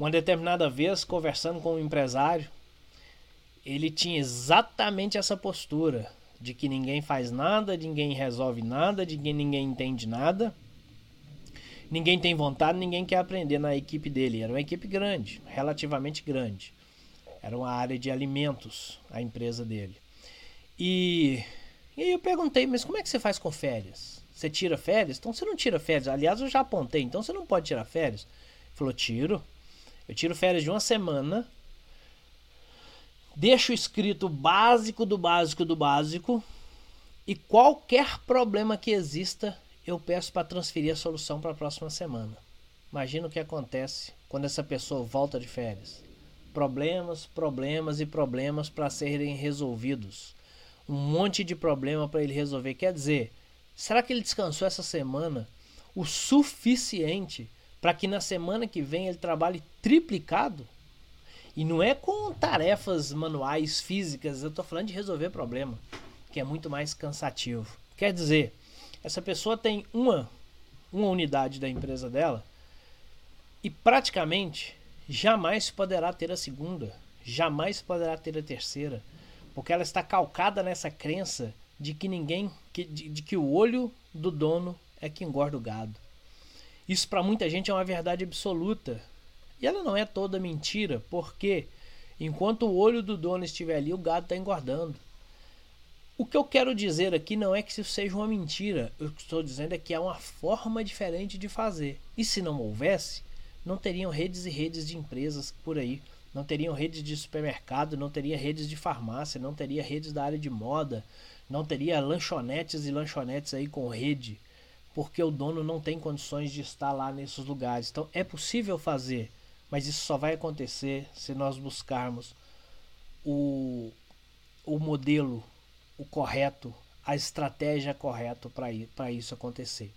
Uma determinada vez, conversando com um empresário, ele tinha exatamente essa postura de que ninguém faz nada, ninguém resolve nada, de que ninguém entende nada. Ninguém tem vontade, ninguém quer aprender na equipe dele. Era uma equipe grande, relativamente grande. Era uma área de alimentos, a empresa dele. E, e aí eu perguntei, mas como é que você faz com férias? Você tira férias? Então você não tira férias. Aliás, eu já apontei, então você não pode tirar férias. Ele falou, tiro. Eu tiro férias de uma semana deixo escrito básico do básico do básico e qualquer problema que exista, eu peço para transferir a solução para a próxima semana. Imagina o que acontece quando essa pessoa volta de férias. Problemas, problemas e problemas para serem resolvidos. Um monte de problema para ele resolver. Quer dizer, será que ele descansou essa semana o suficiente para que na semana que vem ele trabalhe triplicado? E não é com tarefas manuais, físicas, eu estou falando de resolver problema, que é muito mais cansativo. Quer dizer, essa pessoa tem uma, uma unidade da empresa dela e praticamente jamais poderá ter a segunda, jamais poderá ter a terceira, porque ela está calcada nessa crença de que ninguém, de, de que o olho do dono é que engorda o gado. Isso para muita gente é uma verdade absoluta, e ela não é toda mentira, porque enquanto o olho do dono estiver ali, o gado está engordando. O que eu quero dizer aqui não é que isso seja uma mentira, o que estou dizendo é que há uma forma diferente de fazer. E se não houvesse, não teriam redes e redes de empresas por aí, não teriam redes de supermercado, não teria redes de farmácia, não teria redes da área de moda, não teria lanchonetes e lanchonetes aí com rede, porque o dono não tem condições de estar lá nesses lugares. Então é possível fazer mas isso só vai acontecer se nós buscarmos o, o modelo, o correto, a estratégia correta para isso acontecer.